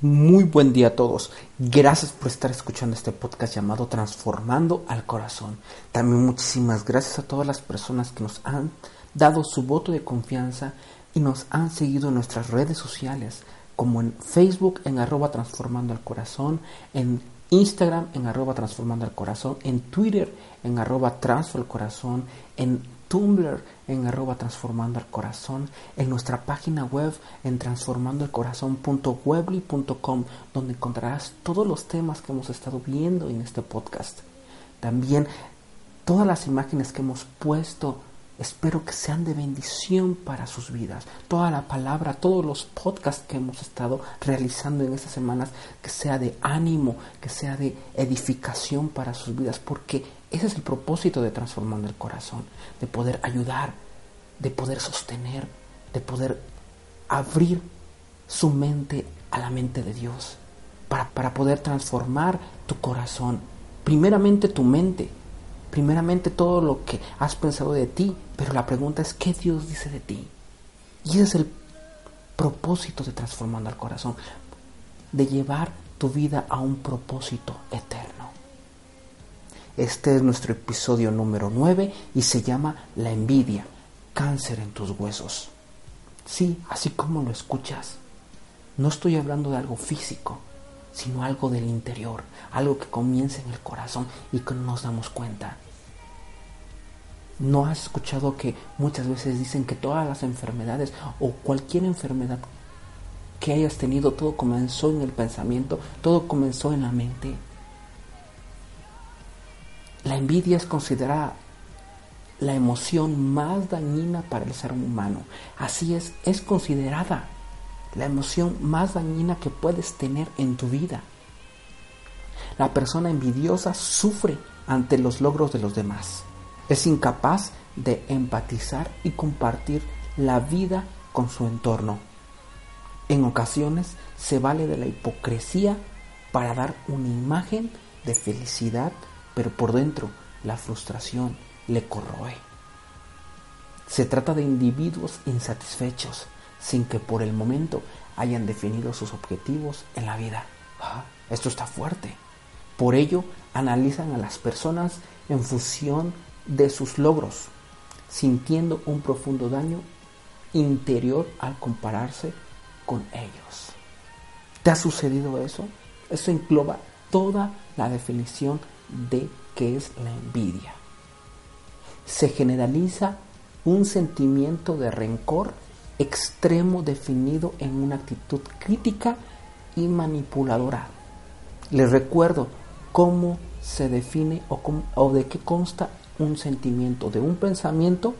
Muy buen día a todos. Gracias por estar escuchando este podcast llamado Transformando al Corazón. También muchísimas gracias a todas las personas que nos han dado su voto de confianza y nos han seguido en nuestras redes sociales, como en Facebook en arroba Transformando al Corazón, en Instagram en arroba Transformando al Corazón, en Twitter en arroba al Corazón, en Tumblr en arroba transformando al corazón, en nuestra página web en transformandoelcorazón.webly.com donde encontrarás todos los temas que hemos estado viendo en este podcast. También todas las imágenes que hemos puesto Espero que sean de bendición para sus vidas. Toda la palabra, todos los podcasts que hemos estado realizando en estas semanas, que sea de ánimo, que sea de edificación para sus vidas, porque ese es el propósito de transformando el corazón, de poder ayudar, de poder sostener, de poder abrir su mente a la mente de Dios, para, para poder transformar tu corazón, primeramente tu mente, primeramente todo lo que has pensado de ti, pero la pregunta es, ¿qué Dios dice de ti? Y ese es el propósito de transformando al corazón, de llevar tu vida a un propósito eterno. Este es nuestro episodio número 9 y se llama La envidia, cáncer en tus huesos. Sí, así como lo escuchas. No estoy hablando de algo físico, sino algo del interior, algo que comienza en el corazón y que no nos damos cuenta. ¿No has escuchado que muchas veces dicen que todas las enfermedades o cualquier enfermedad que hayas tenido, todo comenzó en el pensamiento, todo comenzó en la mente? La envidia es considerada la emoción más dañina para el ser humano. Así es, es considerada la emoción más dañina que puedes tener en tu vida. La persona envidiosa sufre ante los logros de los demás. Es incapaz de empatizar y compartir la vida con su entorno. En ocasiones se vale de la hipocresía para dar una imagen de felicidad pero por dentro la frustración le corroe. Se trata de individuos insatisfechos, sin que por el momento hayan definido sus objetivos en la vida. Ah, esto está fuerte. Por ello, analizan a las personas en función de sus logros, sintiendo un profundo daño interior al compararse con ellos. ¿Te ha sucedido eso? Eso engloba toda la definición de qué es la envidia. Se generaliza un sentimiento de rencor extremo definido en una actitud crítica y manipuladora. Les recuerdo cómo se define o, de qué consta un sentimiento, de un pensamiento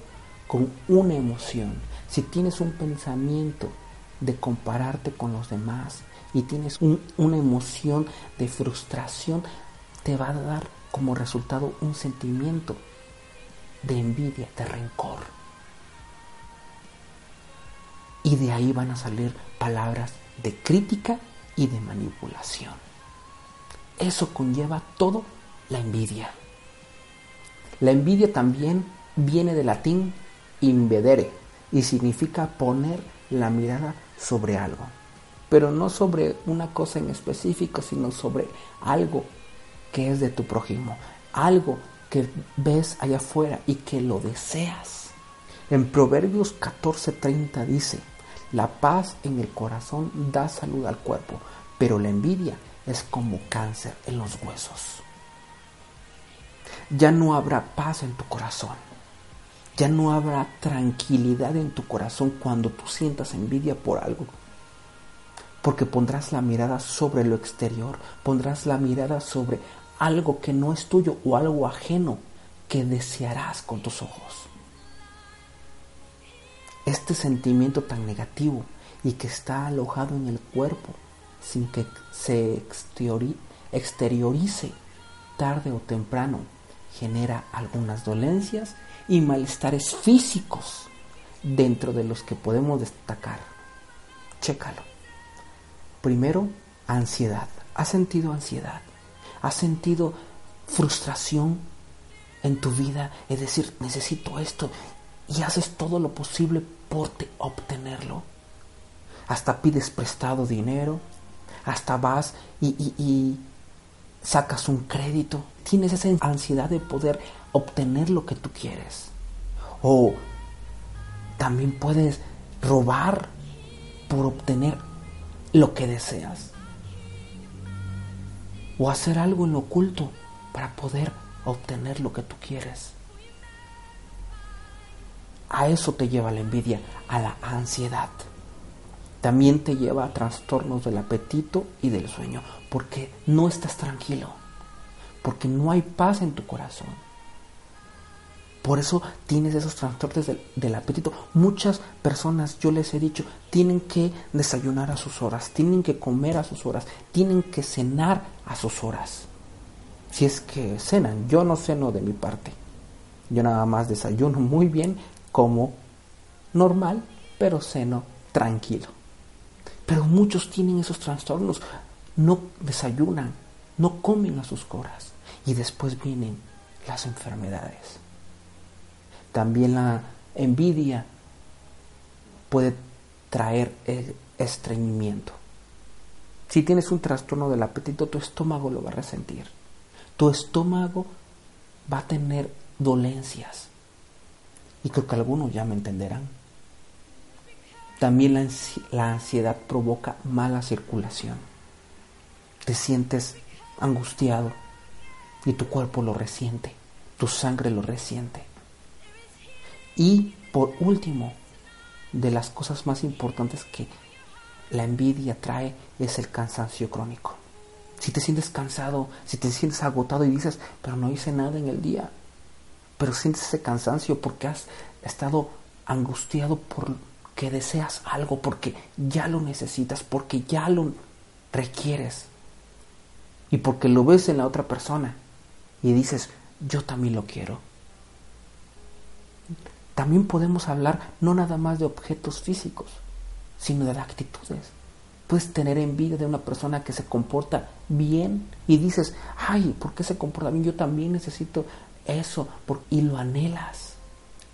con una emoción. Si tienes un pensamiento de compararte con los demás y tienes una emoción de frustración, te va a dar como resultado un sentimiento de envidia, de rencor. Y de ahí van a salir palabras de crítica y de manipulación. Eso conlleva todo la envidia. La envidia también viene del latín invedere y significa poner la mirada sobre algo. Pero no sobre una cosa en específico, sino sobre algo que es de tu prójimo, algo que ves allá afuera y que lo deseas. En Proverbios 14:30 dice, la paz en el corazón da salud al cuerpo, pero la envidia es como cáncer en los huesos. Ya no habrá paz en tu corazón. Ya no habrá tranquilidad en tu corazón cuando tú sientas envidia por algo porque pondrás la mirada sobre lo exterior, pondrás la mirada sobre algo que no es tuyo o algo ajeno que desearás con tus ojos. Este sentimiento tan negativo y que está alojado en el cuerpo sin que se exteriorice tarde o temprano, genera algunas dolencias y malestares físicos dentro de los que podemos destacar. Chécalo. Primero, ansiedad. ¿Has sentido ansiedad? ¿Has sentido frustración en tu vida? Es decir, necesito esto y haces todo lo posible por obtenerlo. Hasta pides prestado dinero, hasta vas y, y sacas un crédito. Tienes esa ansiedad de poder obtener lo que tú quieres. O también puedes robar por obtener lo que deseas. O hacer algo en lo oculto para poder obtener lo que tú quieres. A eso te lleva la envidia, a la ansiedad. También te lleva a trastornos del apetito y del sueño, porque no estás tranquilo, porque no hay paz en tu corazón. Por eso tienes esos trastornos del, apetito. Muchas personas, yo les he dicho, tienen que desayunar a sus horas, tienen que comer a sus horas, tienen que cenar a sus horas. Si es que cenan, yo no ceno de mi parte. Yo nada más desayuno muy bien, como normal, pero ceno tranquilo. Pero muchos tienen esos trastornos, no desayunan, no comen a sus horas y después vienen las enfermedades. También la envidia puede traer el estreñimiento. Si tienes un trastorno del apetito, tu estómago lo va a resentir. Tu estómago va a tener dolencias. Y creo que algunos ya me entenderán. También la, ansiedad provoca mala circulación. Te sientes angustiado y tu cuerpo lo resiente, tu sangre lo resiente. Y por último, de las cosas más importantes que la envidia trae es el cansancio crónico. Si te sientes cansado, si te sientes agotado y dices, pero no hice nada en el día, pero sientes ese cansancio porque has estado angustiado porque deseas algo, porque ya lo necesitas, porque ya lo requieres y porque lo ves en la otra persona y dices, yo también lo quiero. También podemos hablar no nada más de objetos físicos, sino de actitudes. Puedes tener envidia de una persona que se comporta bien y dices, ay, ¿por qué se comporta bien? Yo también necesito eso y lo anhelas.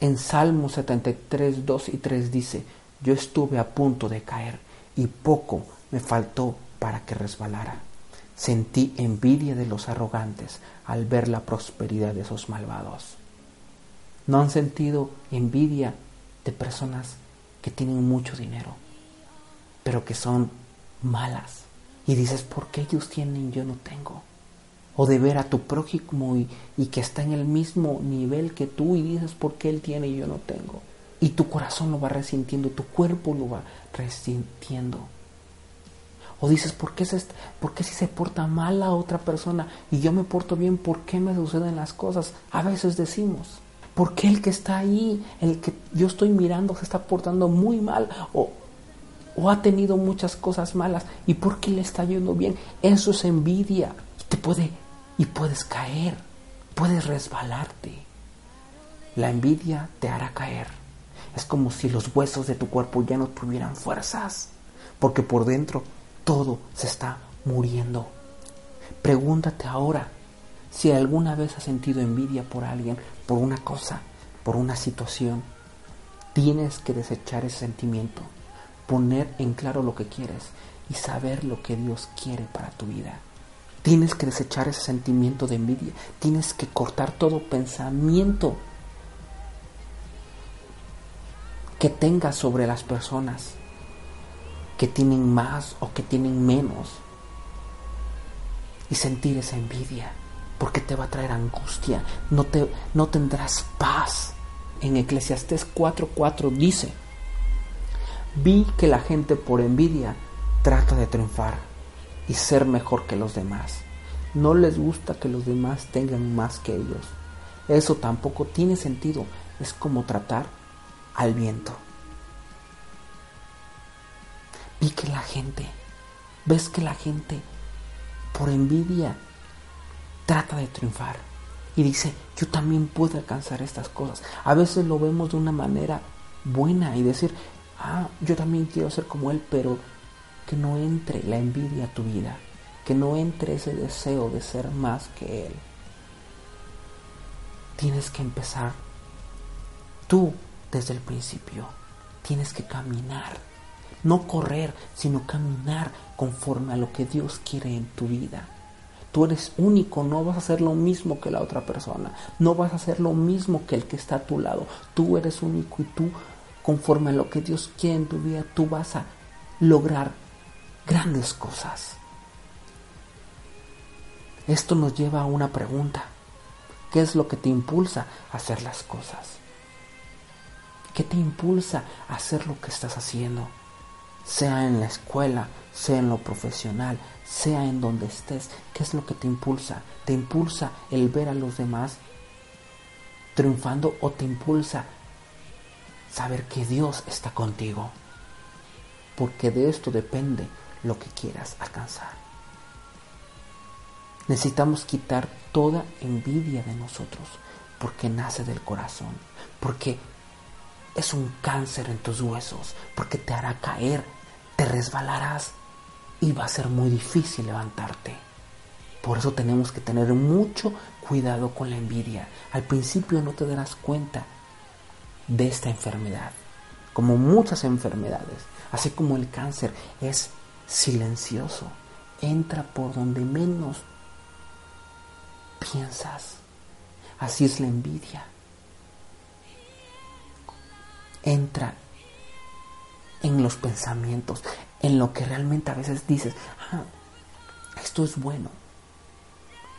En Salmo 73, 2 y 3 dice, yo estuve a punto de caer y poco me faltó para que resbalara. Sentí envidia de los arrogantes al ver la prosperidad de esos malvados. ¿No han sentido envidia de personas que tienen mucho dinero, pero que son malas? Y dices, ¿por qué ellos tienen y yo no tengo? O de ver a tu prójimo y, y que está en el mismo nivel que tú y dices, ¿por qué él tiene y yo no tengo? Y tu corazón lo va resintiendo, tu cuerpo lo va resintiendo. O dices, ¿por qué, se, ¿por qué si se porta mal a otra persona y yo me porto bien, ¿por qué me suceden las cosas? A veces decimos. ¿Por qué el que está ahí, el que yo estoy mirando, se está portando muy mal o, o ha tenido muchas cosas malas? ¿Y por qué le está yendo bien? Eso es envidia. Te puede, y puedes caer, puedes resbalarte. La envidia te hará caer. Es como si los huesos de tu cuerpo ya no tuvieran fuerzas, porque por dentro todo se está muriendo. Pregúntate ahora si alguna vez has sentido envidia por alguien, por una cosa, por una situación, tienes que desechar ese sentimiento, poner en claro lo que quieres y saber lo que Dios quiere para tu vida. Tienes que desechar ese sentimiento de envidia, tienes que cortar todo pensamiento que tengas sobre las personas que tienen más o que tienen menos. Y sentir esa envidia porque te va a traer angustia, no, te, no tendrás paz. En Eclesiastés 4:4 dice, vi que la gente por envidia trata de triunfar y ser mejor que los demás. No les gusta que los demás tengan más que ellos. Eso tampoco tiene sentido. Es como tratar al viento. y que la gente, ves que la gente por envidia trata de triunfar y dice, yo también puedo alcanzar estas cosas. A veces lo vemos de una manera buena y decir, ah, yo también quiero ser como él, pero que no entre la envidia a tu vida, que no entre ese deseo de ser más que él. Tienes que empezar tú desde el principio. Tienes que caminar, no correr, sino caminar conforme a lo que Dios quiere en tu vida. Tú eres único, no vas a hacer lo mismo que la otra persona, no vas a hacer lo mismo que el que está a tu lado. Tú eres único y tú, conforme a lo que Dios quiere en tu vida, tú vas a lograr grandes cosas. Esto nos lleva a una pregunta. ¿Qué es lo que te impulsa a hacer las cosas? ¿Qué te impulsa a hacer lo que estás haciendo? Sea en la escuela, sea en lo profesional, sea en donde estés, ¿qué es lo que te impulsa? ¿Te impulsa el ver a los demás triunfando o te impulsa saber que Dios está contigo? Porque de esto depende lo que quieras alcanzar. Necesitamos quitar toda envidia de nosotros porque nace del corazón, porque es un cáncer en tus huesos, porque te hará caer, te resbalarás y va a ser muy difícil levantarte. Por eso tenemos que tener mucho cuidado con la envidia. Al principio no te darás cuenta de esta enfermedad, como muchas enfermedades, así como el cáncer es silencioso, entra por donde menos piensas. Así es la envidia. Entra en los pensamientos, en lo que realmente a veces dices, ah, esto es bueno,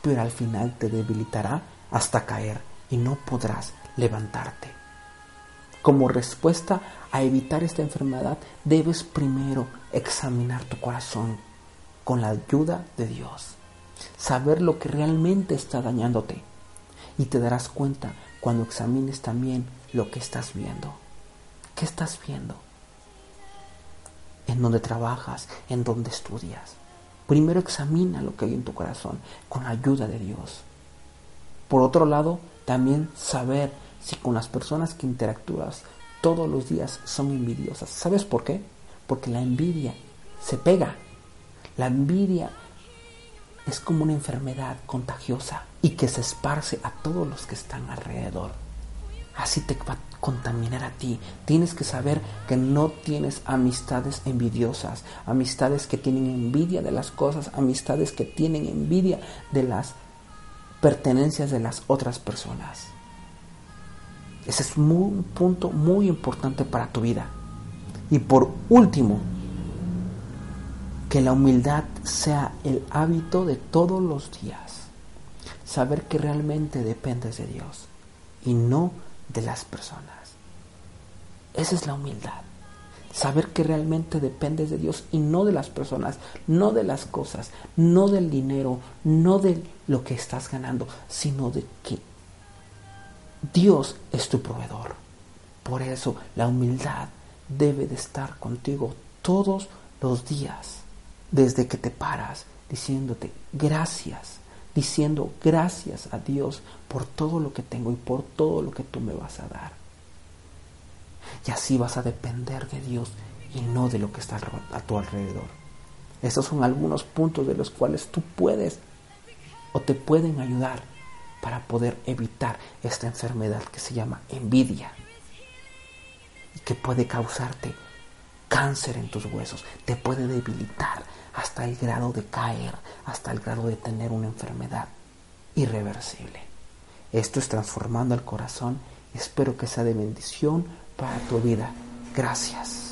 pero al final te debilitará hasta caer y no podrás levantarte. Como respuesta a evitar esta enfermedad, debes primero examinar tu corazón con la ayuda de Dios, saber lo que realmente está dañándote y te darás cuenta cuando examines también lo que estás viendo. ¿Qué estás viendo? en donde trabajas, en donde estudias. Primero examina lo que hay en tu corazón con la ayuda de Dios. Por otro lado, también saber si con las personas que interactúas todos los días son envidiosas. ¿Sabes por qué? Porque la envidia se pega. La envidia es como una enfermedad contagiosa y que se esparce a todos los que están alrededor. Así te va a contaminar a ti. Tienes que saber que no tienes amistades envidiosas, amistades que tienen envidia de las cosas, amistades que tienen envidia de las pertenencias de las otras personas. Ese es un punto muy importante para tu vida. Y por último, que la humildad sea el hábito de todos los días. Saber que realmente dependes de Dios y no de las personas. Esa es la humildad. Saber que realmente dependes de Dios y no de las personas, no de las cosas, no del dinero, no de lo que estás ganando, sino de que Dios es tu proveedor. Por eso la humildad debe de estar contigo todos los días, desde que te paras, diciéndote gracias, diciendo gracias a Dios por todo lo que tengo y por todo lo que tú me vas a dar. Y así vas a depender de Dios y no de lo que está a tu alrededor. Estos son algunos puntos de los cuales tú puedes o te pueden ayudar para poder evitar esta enfermedad que se llama envidia y que puede causarte cáncer en tus huesos, te puede debilitar, hasta el grado de caer, hasta el grado de tener una enfermedad irreversible. Esto es transformando el corazón. Espero que sea de bendición para tu vida. Gracias.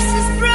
curses